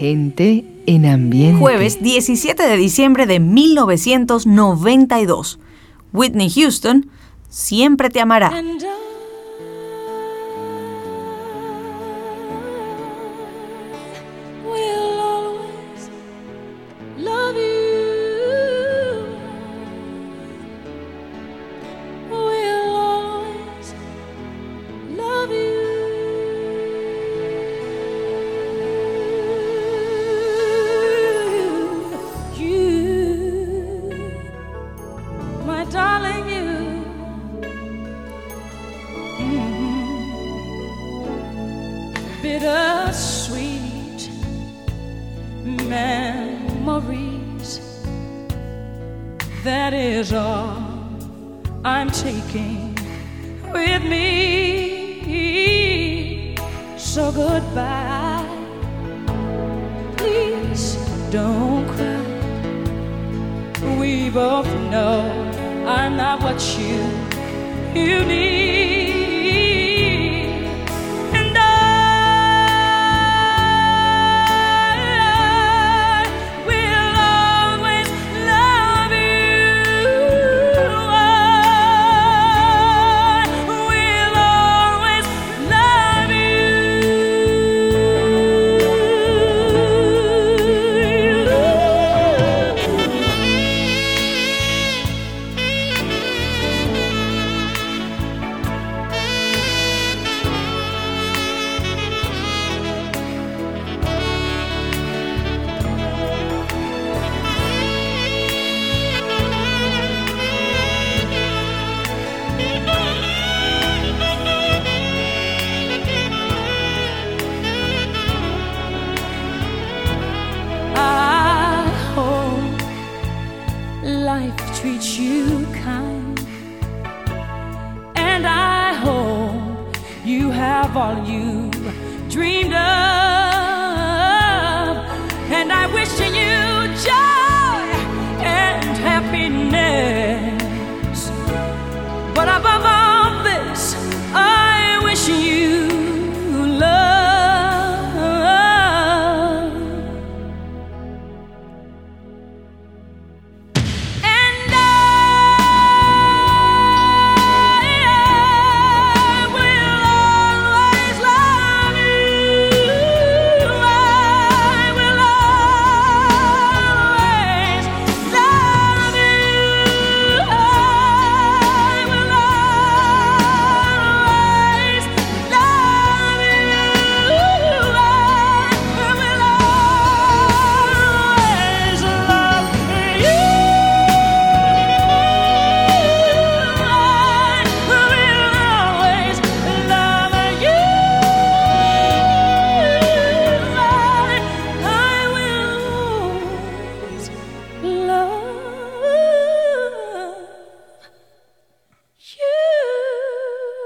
Gente en ambiente. Jueves 17 de diciembre de 1992. Whitney Houston, Siempre te amará.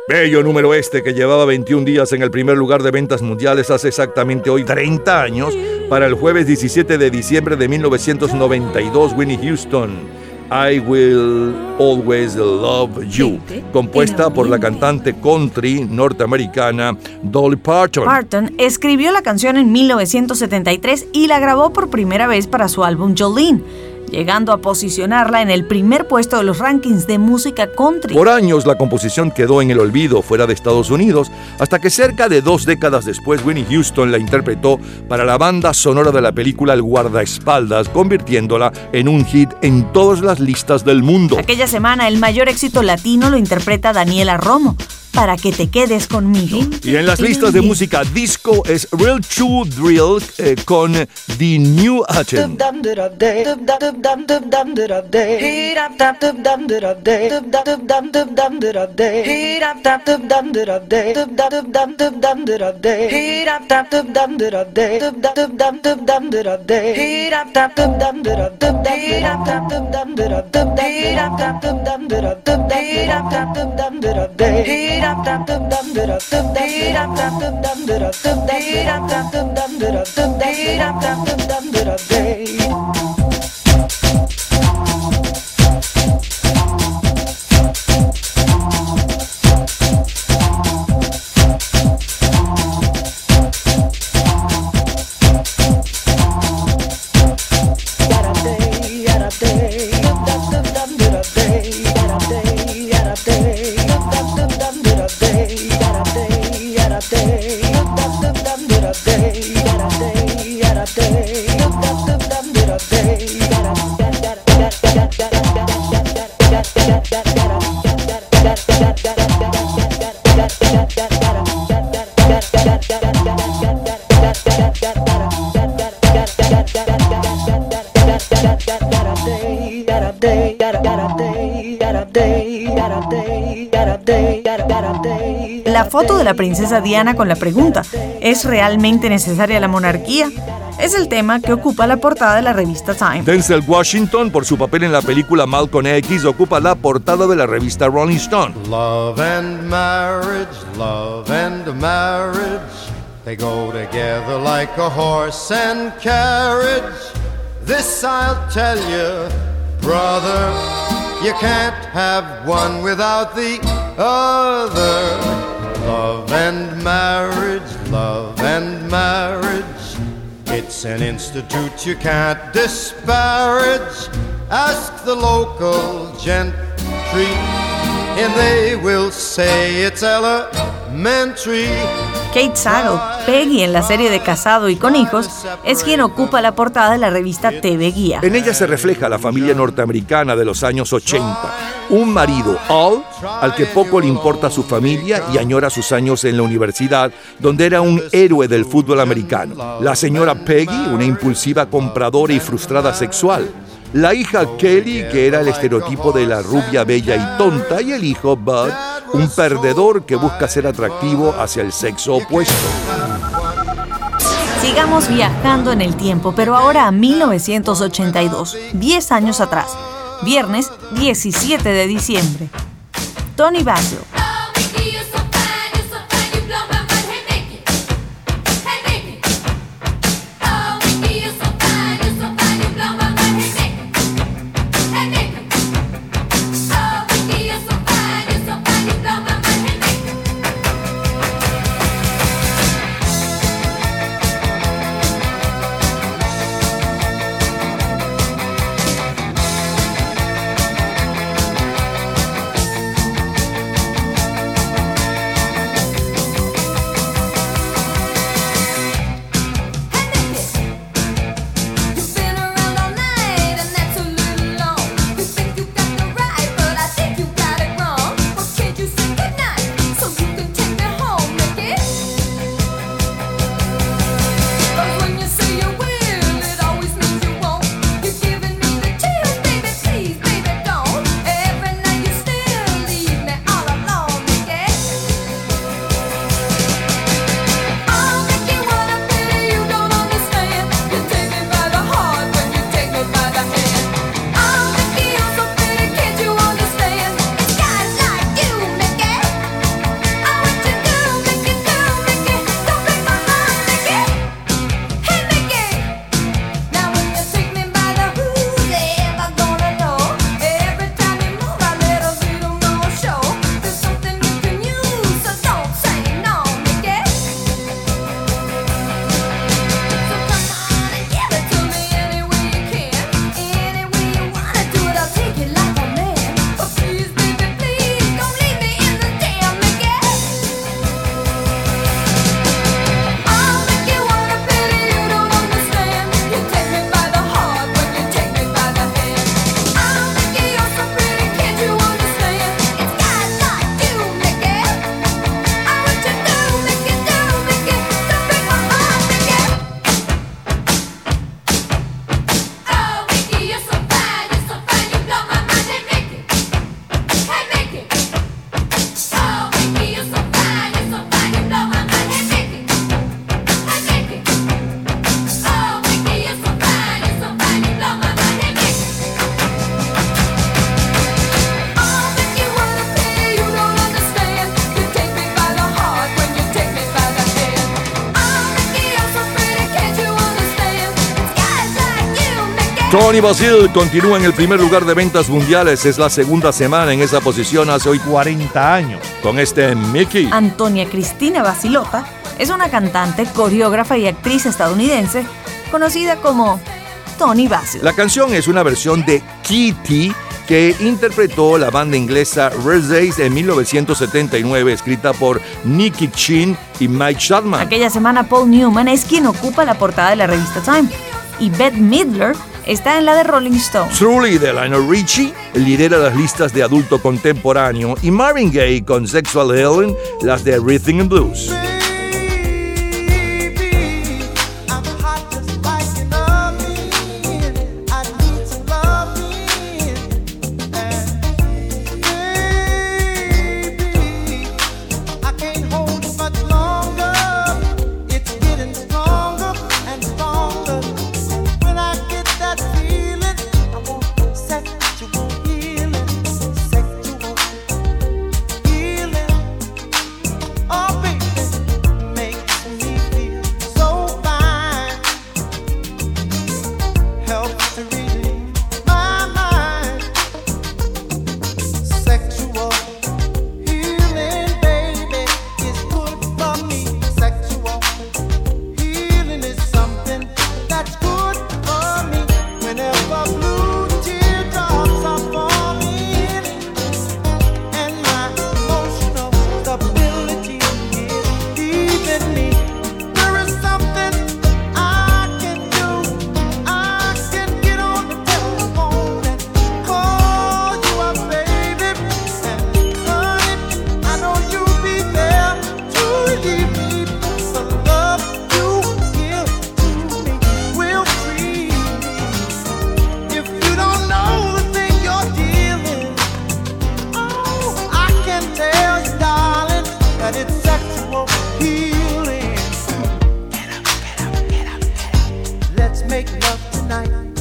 Bello número este que llevaba 21 días en el primer lugar de ventas mundiales hace exactamente hoy 30 años, para el jueves 17 de diciembre de 1992, Winnie Houston. I Will Always Love You, compuesta por la cantante country norteamericana Dolly Parton. Parton escribió la canción en 1973 y la grabó por primera vez para su álbum Jolene llegando a posicionarla en el primer puesto de los rankings de música country. Por años la composición quedó en el olvido fuera de Estados Unidos, hasta que cerca de dos décadas después Winnie Houston la interpretó para la banda sonora de la película El guardaespaldas, convirtiéndola en un hit en todas las listas del mundo. Aquella semana el mayor éxito latino lo interpreta Daniela Romo para que te quedes conmigo. Y en las listas de música disco es Real True Drill eh, con The New Achen. day. Foto de la princesa Diana con la pregunta, ¿es realmente necesaria la monarquía? Es el tema que ocupa la portada de la revista Time. Denzel Washington, por su papel en la película Malcolm X, ocupa la portada de la revista Rolling Stone. Love and marriage, love and marriage, they go together like a horse and carriage. This I'll tell you, brother, you can't have one without the other. Love and marriage, love and marriage. It's an institute you can't disparage. Ask the local gentry, and they will say it's elementary. Kate Sagal, Peggy en la serie de Casado y con Hijos, es quien ocupa la portada de la revista TV Guía. En ella se refleja la familia norteamericana de los años 80. Un marido, Al, al que poco le importa su familia y añora sus años en la universidad, donde era un héroe del fútbol americano. La señora Peggy, una impulsiva compradora y frustrada sexual. La hija Kelly, que era el estereotipo de la rubia bella y tonta, y el hijo Bud, un perdedor que busca ser atractivo hacia el sexo opuesto. Sigamos viajando en el tiempo, pero ahora a 1982, 10 años atrás, viernes 17 de diciembre. Tony Basil. Tony Basil continúa en el primer lugar de ventas mundiales. Es la segunda semana en esa posición hace hoy 40 años. Con este Mickey. Antonia Cristina Basilota es una cantante, coreógrafa y actriz estadounidense conocida como Tony Basil. La canción es una versión de Kitty que interpretó la banda inglesa Days en 1979, escrita por Nicky Chin y Mike Chapman. Aquella semana Paul Newman es quien ocupa la portada de la revista Time y Bette Midler está en la de Rolling Stone. Truly de Lionel Richie lidera las listas de adulto contemporáneo y Marvin Gaye con Sexual Healing las de Rhythm and Blues. let's make love tonight.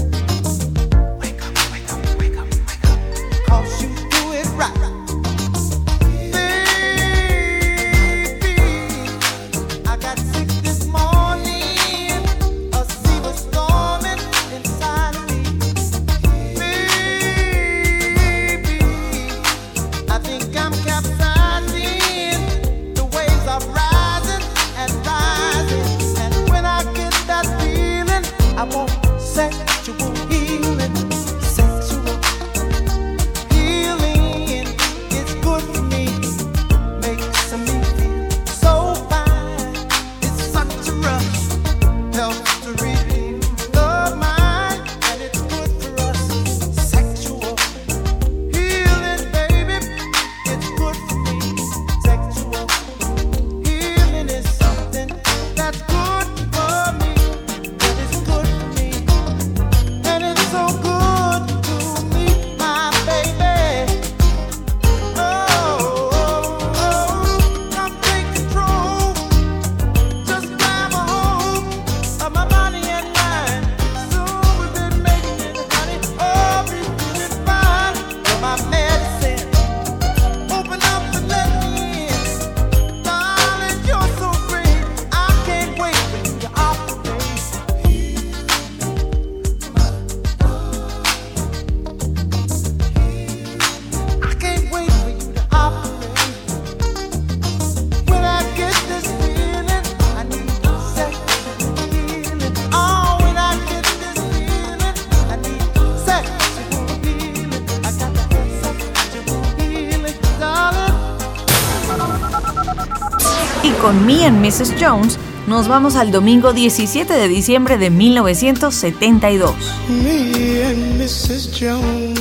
Mrs. Jones, nos vamos al domingo 17 de diciembre de 1972. Me and Mrs. Jones.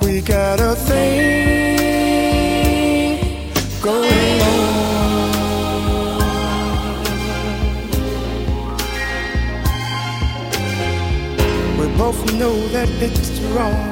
We got a thing going on. We both know that it's wrong.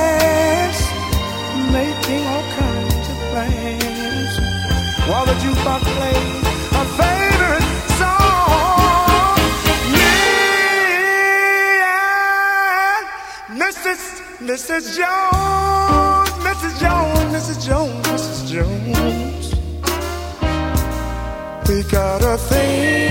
Mrs. Mrs. Jones, Mrs. Jones, Mrs. Jones, Mrs. Jones. We got a thing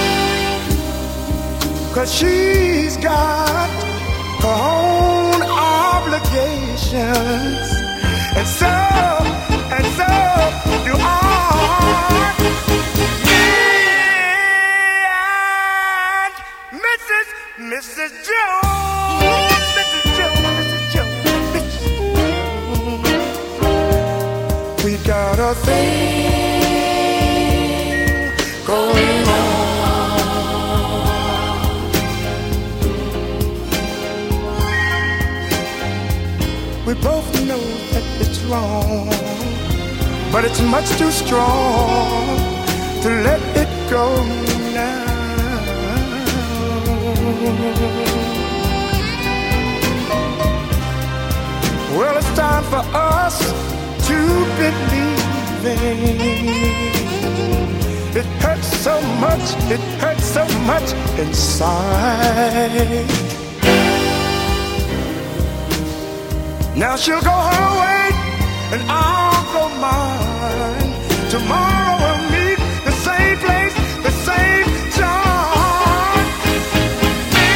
Cause she's got her own obligations. And so, and so do I. Me and Mrs. Mrs. Jones. Mrs. Jones, Mrs. Jones. Mrs. Jones. We got a thing. We both know that it's wrong, but it's much too strong to let it go now. Well, it's time for us to believe It hurts so much, it hurts so much inside. Now she'll go her way and I'll go mine. Tomorrow we'll meet the same place, the same time. Me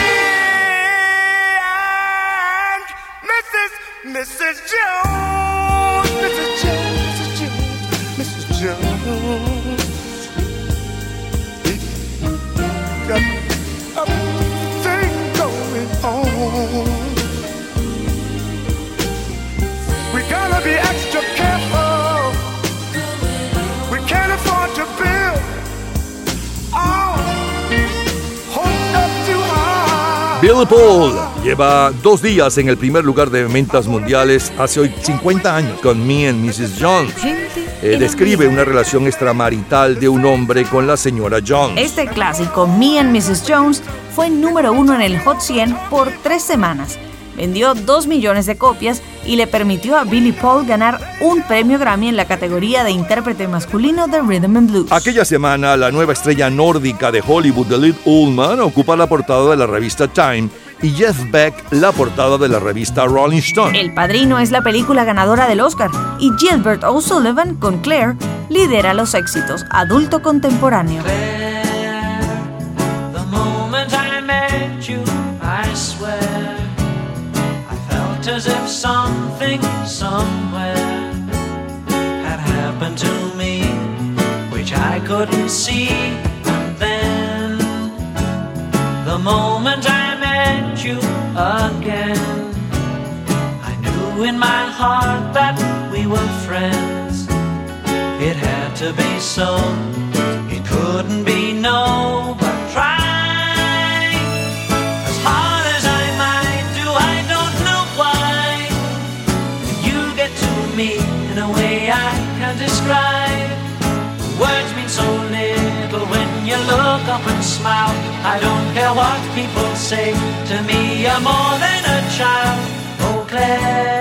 And Mrs. Mrs. Jones, Paul lleva dos días en el primer lugar de ventas mundiales hace hoy 50 años con Me and Mrs. Jones. Eh, describe una relación extramarital de un hombre con la señora Jones. Este clásico, Me and Mrs. Jones, fue número uno en el Hot 100 por tres semanas. Vendió dos millones de copias y le permitió a Billy Paul ganar un premio Grammy en la categoría de intérprete masculino de Rhythm and Blues. Aquella semana, la nueva estrella nórdica de Hollywood, Liv Ullman, ocupa la portada de la revista Time y Jeff Beck la portada de la revista Rolling Stone. El Padrino es la película ganadora del Oscar y Gilbert O'Sullivan con Claire lidera los éxitos adulto contemporáneo. Felt as if something somewhere had happened to me, which I couldn't see. And then, the moment I met you again, I knew in my heart that we were friends. It had to be so. It couldn't be no, Describe. Words mean so little when you look up and smile. I don't care what people say to me. You're more than a child. Oh, Claire,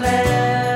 declare.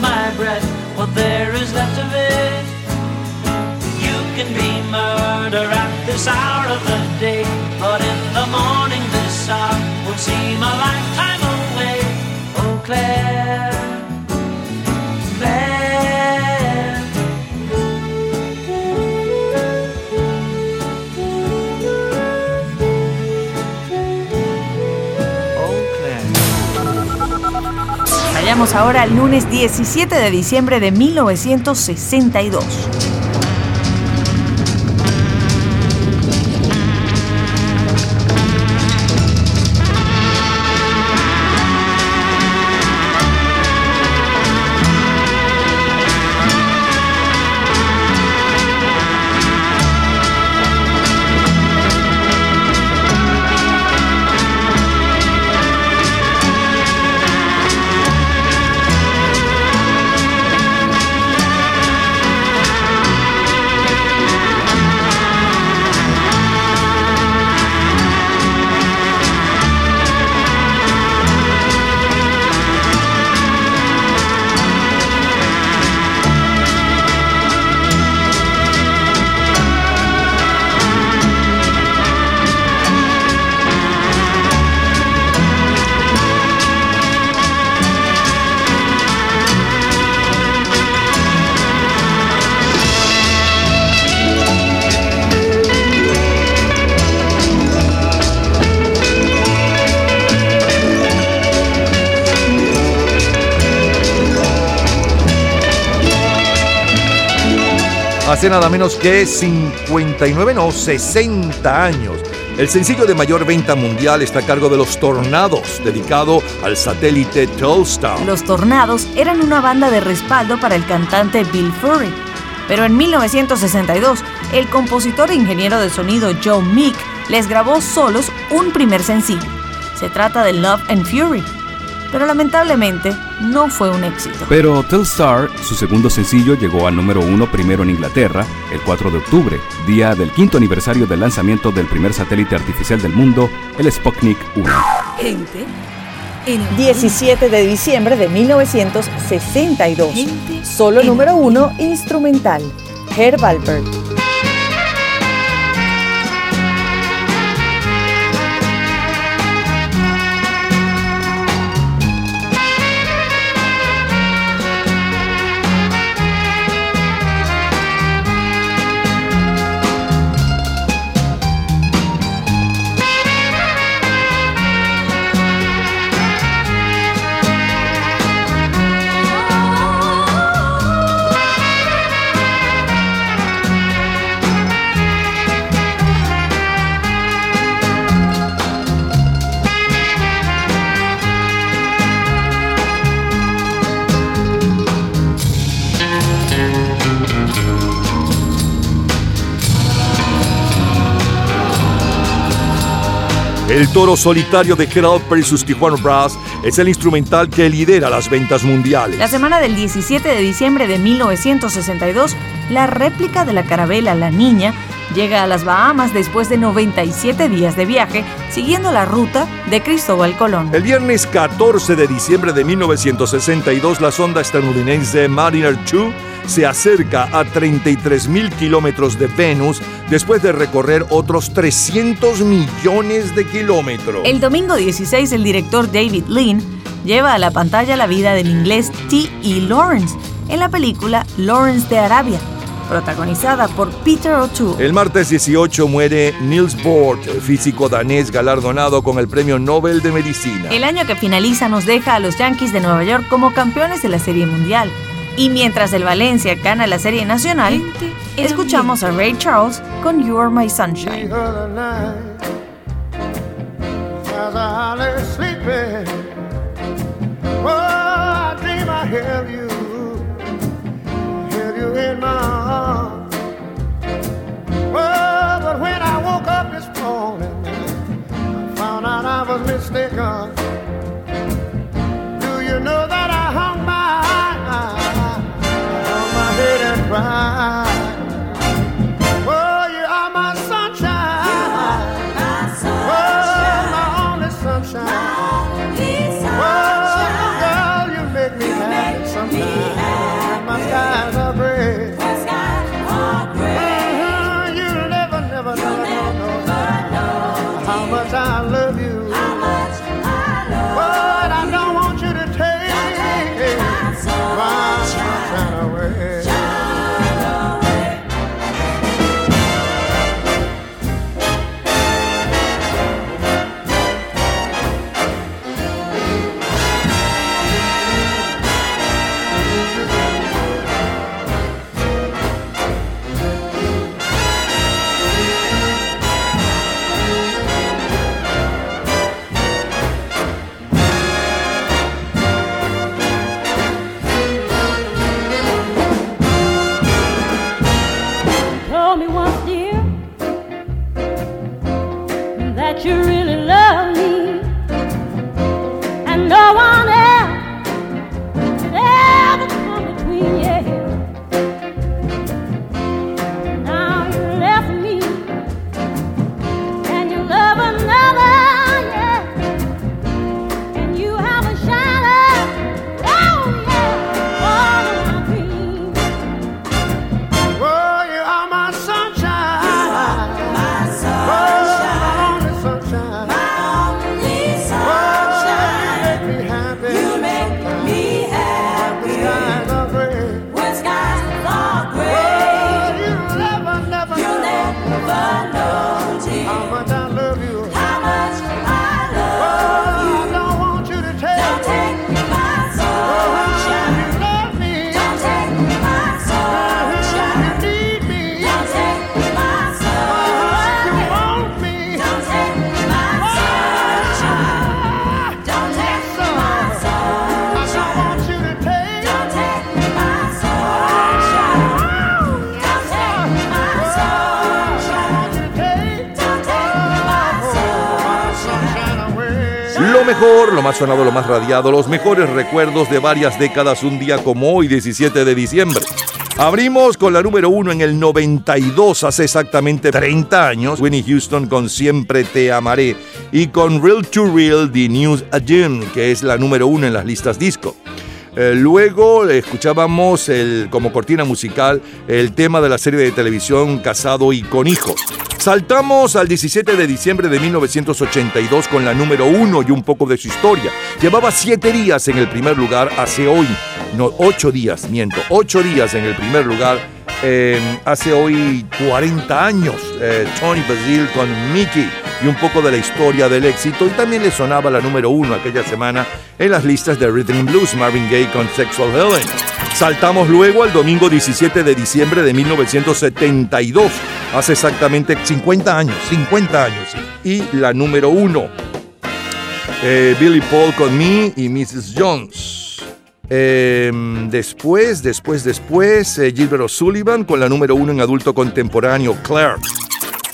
My breath, what there is left of it. You can be murder at this hour of the day, but in the morning this hour would seem a lifetime Vayamos ahora al lunes 17 de diciembre de 1962. Hace nada menos que 59, no, 60 años. El sencillo de mayor venta mundial está a cargo de Los Tornados, dedicado al satélite Telstar. Los Tornados eran una banda de respaldo para el cantante Bill Furry. Pero en 1962, el compositor e ingeniero de sonido Joe Meek les grabó solos un primer sencillo. Se trata de Love and Fury, pero lamentablemente no fue un éxito. Pero Telstar, su segundo sencillo, llegó al número uno primero en Inglaterra el 4 de octubre, día del quinto aniversario del lanzamiento del primer satélite artificial del mundo, el Sputnik 1. Gente. 17 de diciembre de 1962. Solo número uno instrumental. Herb El toro solitario de Gerald y sus Tijuana Brass es el instrumental que lidera las ventas mundiales. La semana del 17 de diciembre de 1962, la réplica de la carabela La Niña llega a las Bahamas después de 97 días de viaje, siguiendo la ruta de Cristóbal Colón. El viernes 14 de diciembre de 1962, la sonda estadounidense Mariner 2 se acerca a 33 mil kilómetros de Venus después de recorrer otros 300 millones de kilómetros. El domingo 16, el director David Lean lleva a la pantalla la vida del inglés T.E. Lawrence en la película Lawrence de Arabia, protagonizada por Peter O'Toole. El martes 18 muere Niels Bohr, físico danés galardonado con el Premio Nobel de Medicina. El año que finaliza nos deja a los Yankees de Nueva York como campeones de la Serie Mundial. Y mientras el Valencia gana la Serie Nacional, escuchamos a Ray Charles con You Are My Sunshine. As Ah. Mejor, lo más sonado, lo más radiado, los mejores recuerdos de varias décadas, un día como hoy, 17 de diciembre. Abrimos con la número uno en el 92, hace exactamente 30 años, Winnie Houston con Siempre Te Amaré y con Real to Real, The News Again, que es la número uno en las listas disco. Eh, luego escuchábamos el, como cortina musical el tema de la serie de televisión Casado y con hijos. Saltamos al 17 de diciembre de 1982 con la número uno y un poco de su historia. Llevaba siete días en el primer lugar hace hoy, no, ocho días, miento, ocho días en el primer lugar eh, hace hoy 40 años. Eh, Tony Basil con Mickey y un poco de la historia del éxito y también le sonaba la número uno aquella semana en las listas de Rhythm and Blues, Marvin Gaye con Sexual Healing. Saltamos luego al domingo 17 de diciembre de 1972, hace exactamente 50 años, 50 años, y la número uno, eh, Billy Paul con Me y Mrs. Jones. Eh, después, después, después, eh, Gilbert O'Sullivan con la número uno en adulto contemporáneo, Claire.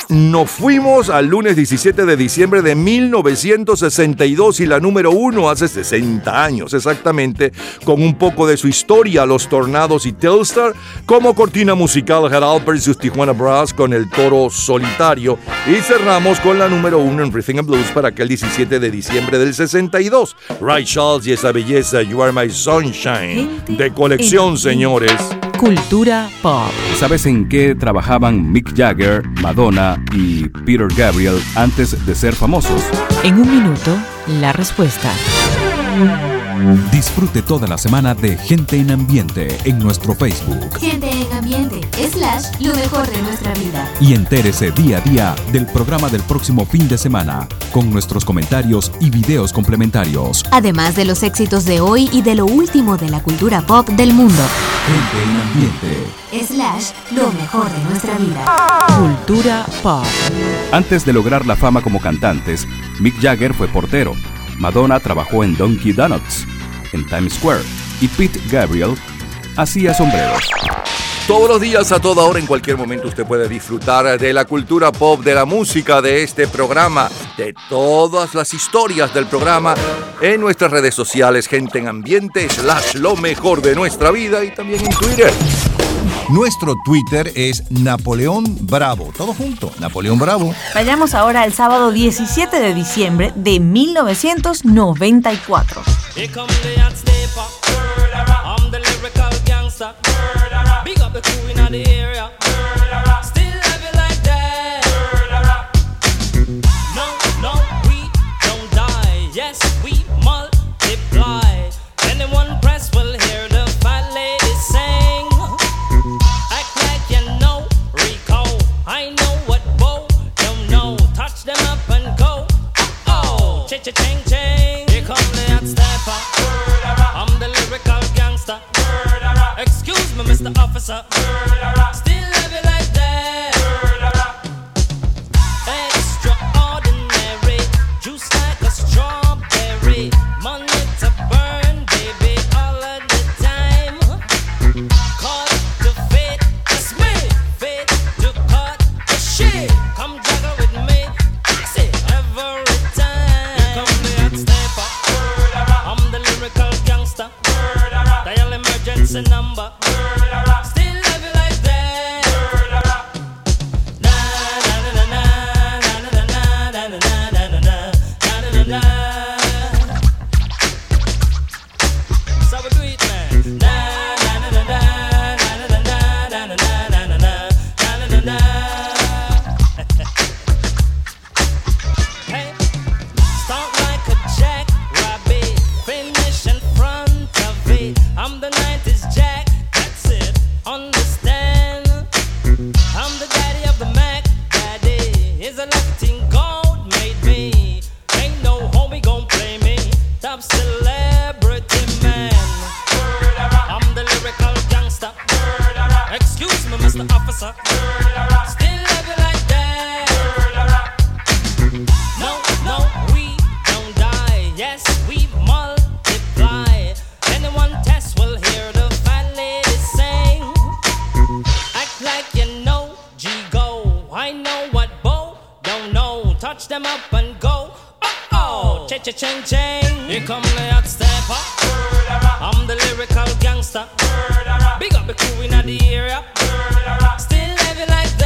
Nos fuimos al lunes 17 de diciembre de 1962 y la número uno hace 60 años exactamente, con un poco de su historia, los tornados y Telstar, como cortina musical Herald y sus Tijuana Brass con el toro solitario y cerramos con la número uno en Rhythm and Blues para aquel 17 de diciembre del 62. Ray Charles y esa belleza, You Are My Sunshine, de colección, señores. Cultura pop. ¿Sabes en qué trabajaban Mick Jagger, Madonna y Peter Gabriel antes de ser famosos? En un minuto, la respuesta. Disfrute toda la semana de Gente en Ambiente en nuestro Facebook. Gente en Ambiente, slash, lo mejor de nuestra vida. Y entérese día a día del programa del próximo fin de semana, con nuestros comentarios y videos complementarios. Además de los éxitos de hoy y de lo último de la cultura pop del mundo. Gente en Ambiente. Slash, lo mejor de nuestra vida. Cultura pop. Antes de lograr la fama como cantantes, Mick Jagger fue portero. Madonna trabajó en Donkey Donuts, en Times Square, y Pete Gabriel hacía sombreros. Todos los días, a toda hora, en cualquier momento, usted puede disfrutar de la cultura pop, de la música, de este programa, de todas las historias del programa en nuestras redes sociales, gente en ambiente, slash lo mejor de nuestra vida y también en Twitter. Nuestro Twitter es Napoleón Bravo. Todo junto, Napoleón Bravo. Vayamos ahora al sábado 17 de diciembre de 1994. Cha-ching, ching. Here come the hot sniper. I'm the lyrical gangster. Excuse me, Mr. Officer. Murderer. Touch them up and go. Oh oh, cha cha-ching ching. Here come the hot stepper. I'm the lyrical gangster. Big up the crew in the area. Still living like that.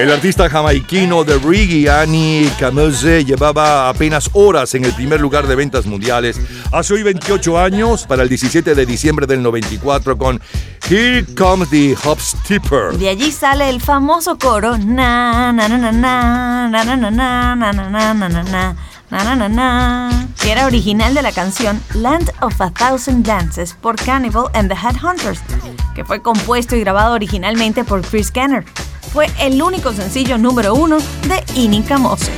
El artista jamaiquino de reggae Annie Camose llevaba apenas horas en el primer lugar de ventas mundiales hace hoy 28 años para el 17 de diciembre del 94 con Here Comes the Hopstepper. De allí sale el famoso coro na na na na na na na na na na na na na na na na na que era original de la canción Land of a Thousand Dances por Cannibal and the Headhunters, que fue compuesto y grabado originalmente por Chris Kenner. Fue el único sencillo número uno de Inika Mose.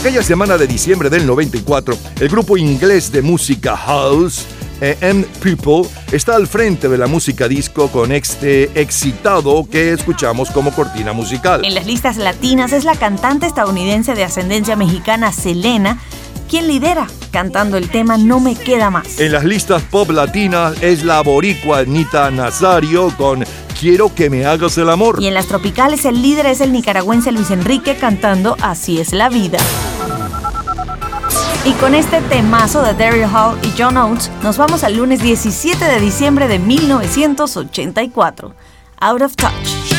Aquella semana de diciembre del 94, el grupo inglés de música house, eh, M People, está al frente de la música disco con este excitado que escuchamos como cortina musical. En las listas latinas es la cantante estadounidense de ascendencia mexicana Selena quien lidera cantando el tema No me queda más. En las listas pop latinas es la boricua Anita Nazario con Quiero que me hagas el amor. Y en las tropicales el líder es el nicaragüense Luis Enrique cantando Así es la vida. Y con este temazo de Daryl Hall y John Oates, nos vamos al lunes 17 de diciembre de 1984. Out of Touch.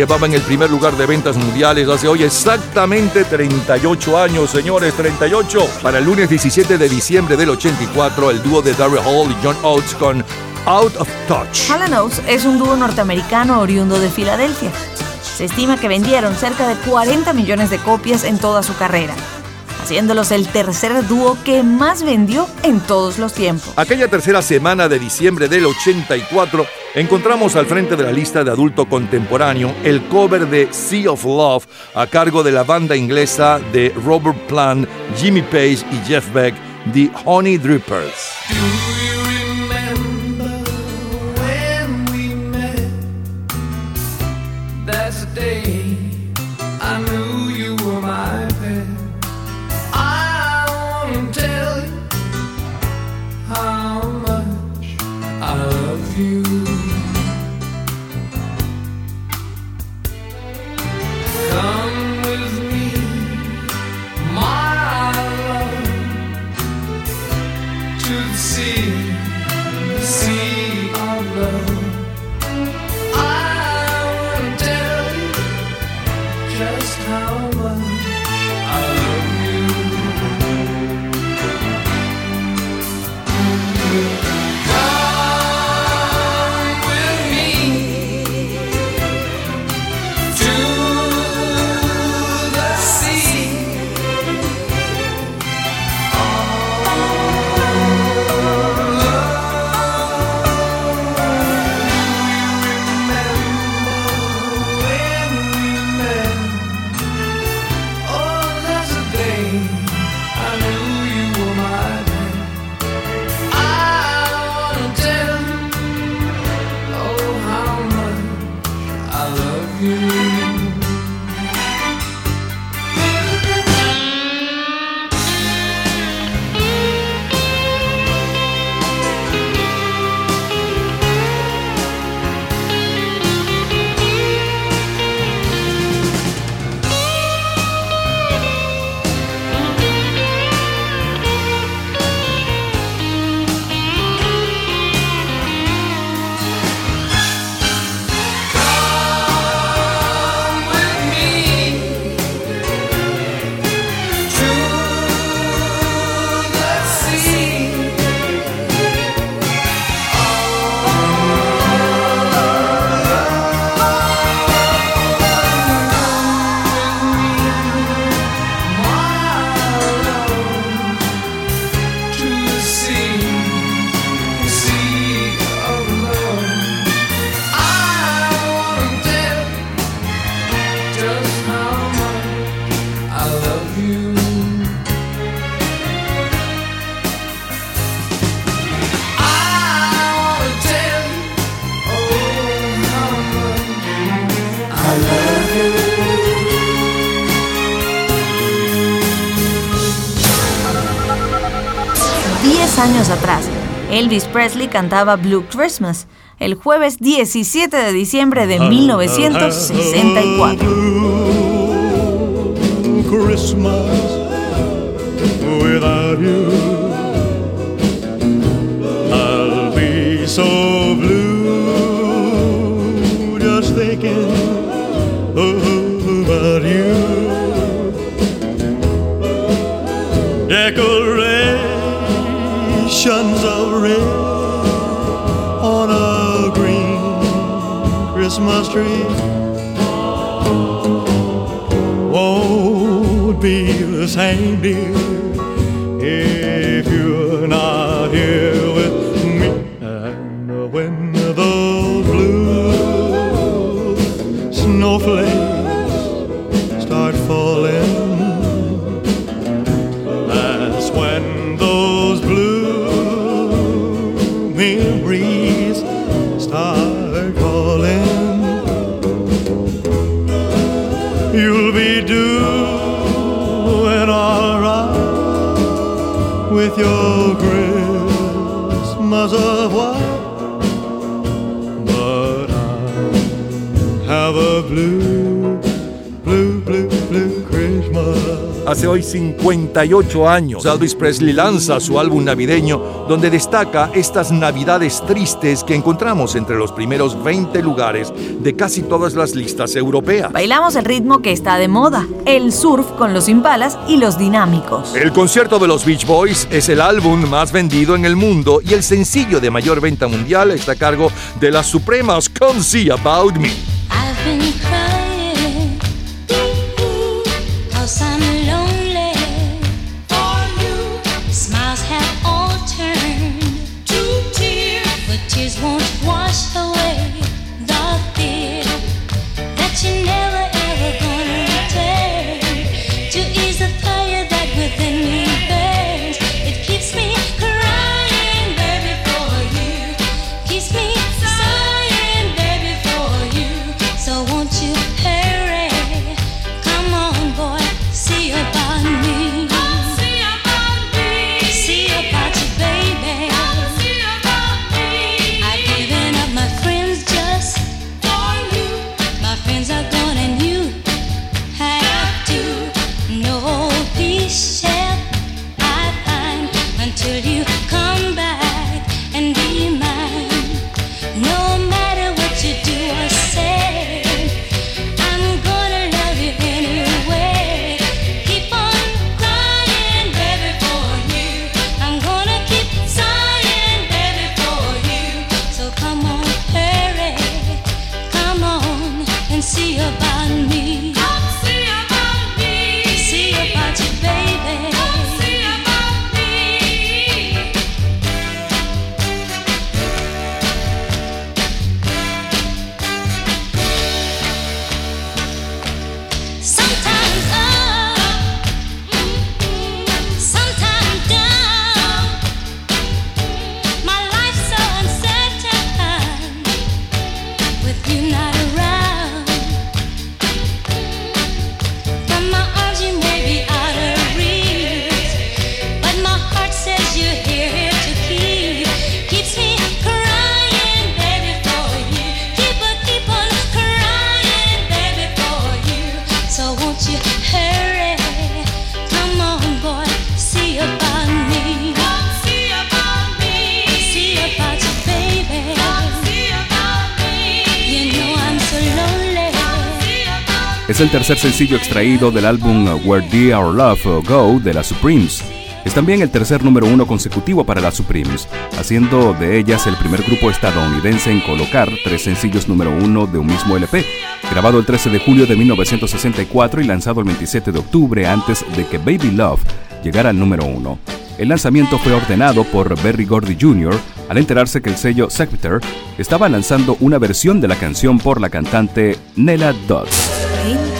Llevaba en el primer lugar de ventas mundiales hace hoy exactamente 38 años, señores, 38. Para el lunes 17 de diciembre del 84, el dúo de Daryl Hall y John Oates con Out of Touch. Hall Oates es un dúo norteamericano oriundo de Filadelfia. Se estima que vendieron cerca de 40 millones de copias en toda su carrera, haciéndolos el tercer dúo que más vendió en todos los tiempos. Aquella tercera semana de diciembre del 84, encontramos al frente de la lista de adulto contemporáneo el cover de Sea of Love a cargo de la banda inglesa de Robert Plant, Jimmy Page y Jeff Beck, The Honey Drippers. Elvis Presley cantaba Blue Christmas el jueves 17 de diciembre de 1964. Christmas Christmas tree. won't be the same, dear, if you're not here with me. And when those blue snowflakes start falling, that's when those blue memories start with your Christmas of white, Hace hoy 58 años, Elvis Presley lanza su álbum navideño donde destaca estas navidades tristes que encontramos entre los primeros 20 lugares de casi todas las listas europeas. Bailamos el ritmo que está de moda, el surf con los impalas y los dinámicos. El concierto de los Beach Boys es el álbum más vendido en el mundo y el sencillo de mayor venta mundial está a cargo de las Supremas con See About Me. El tercer sencillo extraído del álbum Where Did Our Love Go de las Supremes. Es también el tercer número uno consecutivo para las Supremes, haciendo de ellas el primer grupo estadounidense en colocar tres sencillos número uno de un mismo LP, grabado el 13 de julio de 1964 y lanzado el 27 de octubre antes de que Baby Love llegara al número uno. El lanzamiento fue ordenado por Berry Gordy Jr. al enterarse que el sello Sector estaba lanzando una versión de la canción por la cantante Nella Dodds.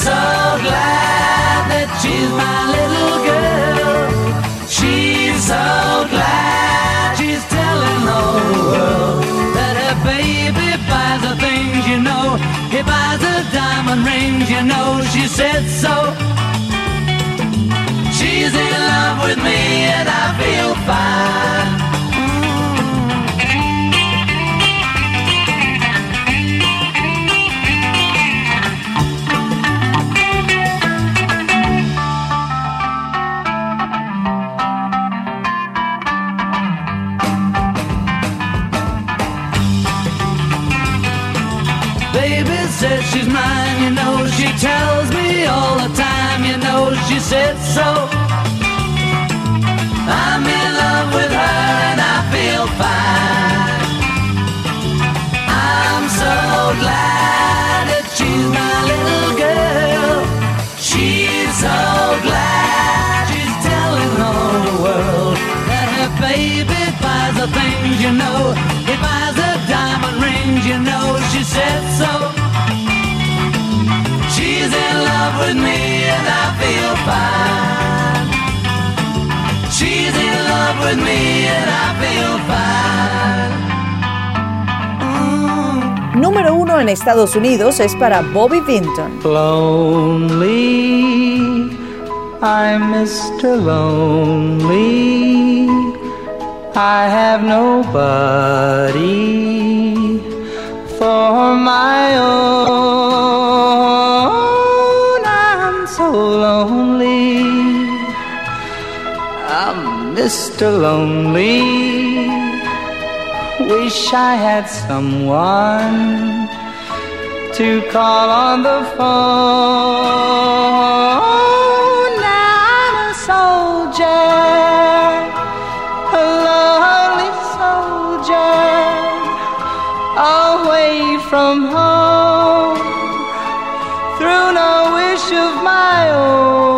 So glad that she's my little girl. She's so glad she's telling the whole world that her baby buys her things, you know. He buys her diamond rings, you know. She said so. She's in love with me and I feel fine. Said so. I'm in love with her and I feel fine. I'm so glad that she's my little girl. She's so glad she's telling all the world that her baby buys the things, you know. He buys her diamond rings, you know. She said so. fine. She's in love with me and I feel fine. Mm. Número uno en Estados Unidos es para Bobby Vinton. Lonely, I'm Mr. Lonely. I have nobody for my own. so lonely. Mr. Lonely. Wish I had someone to call on the phone. Now I'm a soldier, a lonely soldier, away from home, through no wish of my own.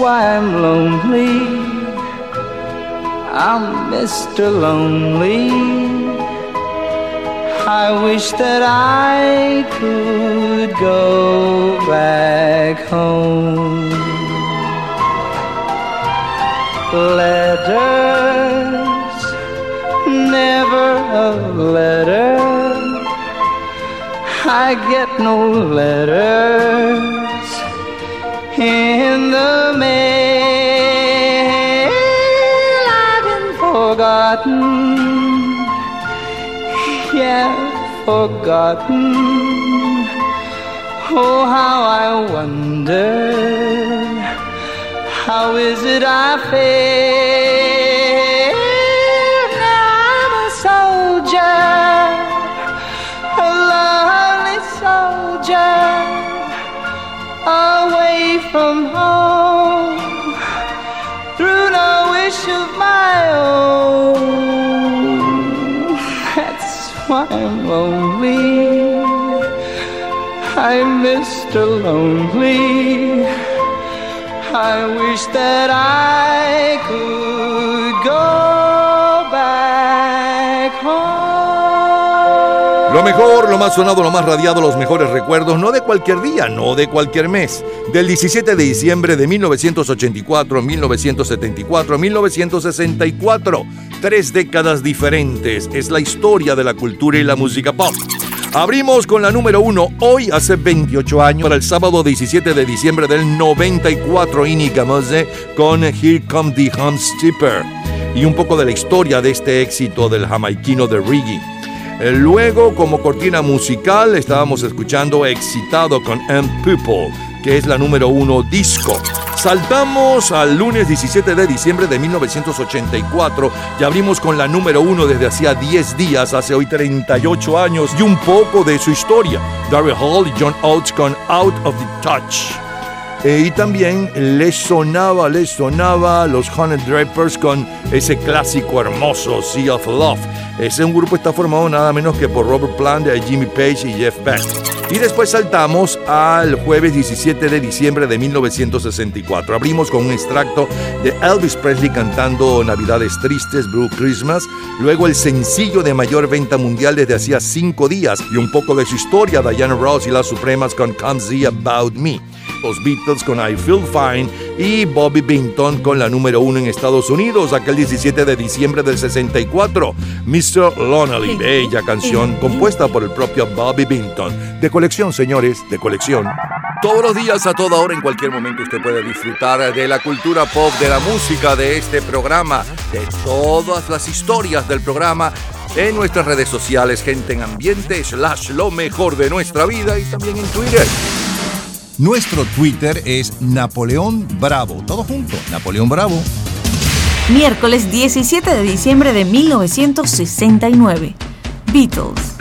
Why I'm lonely. I'm Mr. Lonely. I wish that I could go back home. Letters, never a letter. I get no letters forgotten yeah, forgotten. Oh, how I wonder, how is it I feel? I wish that I could go back home. Lo mejor, lo más sonado, lo más radiado, los mejores recuerdos, no de cualquier día, no de cualquier mes. Del 17 de diciembre de 1984, 1974, 1964. Tres décadas diferentes. Es la historia de la cultura y la música pop. Abrimos con la número uno hoy, hace 28 años, para el sábado 17 de diciembre del 94, Inika Mose con Here Come the Hum Skipper. Y un poco de la historia de este éxito del jamaiquino de reggae. Eh, Luego, como cortina musical, estábamos escuchando Excitado con M People, que es la número uno disco. Saltamos al lunes 17 de diciembre de 1984 y abrimos con la número uno desde hacía 10 días, hace hoy 38 años, y un poco de su historia. Darryl Hall y John Oates con Out of the Touch. Eh, y también les sonaba, les sonaba los Honey Drapers con ese clásico hermoso Sea of Love. Ese grupo está formado nada menos que por Robert Plant, eh, Jimmy Page y Jeff Beck. Y después saltamos al jueves 17 de diciembre de 1964. Abrimos con un extracto de Elvis Presley cantando Navidades Tristes, Blue Christmas. Luego el sencillo de mayor venta mundial desde hacía cinco días y un poco de su historia, Diana Ross y las Supremas con Come See About Me los Beatles con I Feel Fine y Bobby Binton con la número uno en Estados Unidos, aquel 17 de diciembre del 64, Mr. Lonely, bella canción compuesta por el propio Bobby Binton. De colección, señores, de colección. Todos los días, a toda hora, en cualquier momento, usted puede disfrutar de la cultura pop, de la música, de este programa, de todas las historias del programa en nuestras redes sociales, gente en ambiente, slash lo mejor de nuestra vida y también en Twitter. Nuestro Twitter es Napoleón Bravo. Todo junto, Napoleón Bravo. Miércoles 17 de diciembre de 1969. Beatles.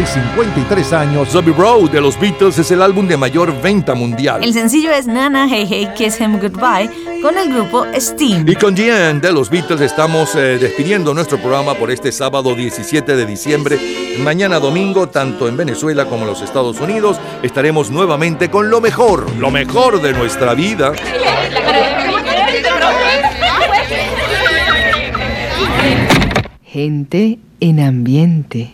Hoy 53 años. Zombie Road de los Beatles es el álbum de mayor venta mundial. El sencillo es Nana Hey Hey Kiss Him Goodbye con el grupo Steam. Y con End de los Beatles estamos eh, despidiendo nuestro programa por este sábado 17 de diciembre. Mañana domingo, tanto en Venezuela como en los Estados Unidos, estaremos nuevamente con lo mejor, lo mejor de nuestra vida. Gente en ambiente.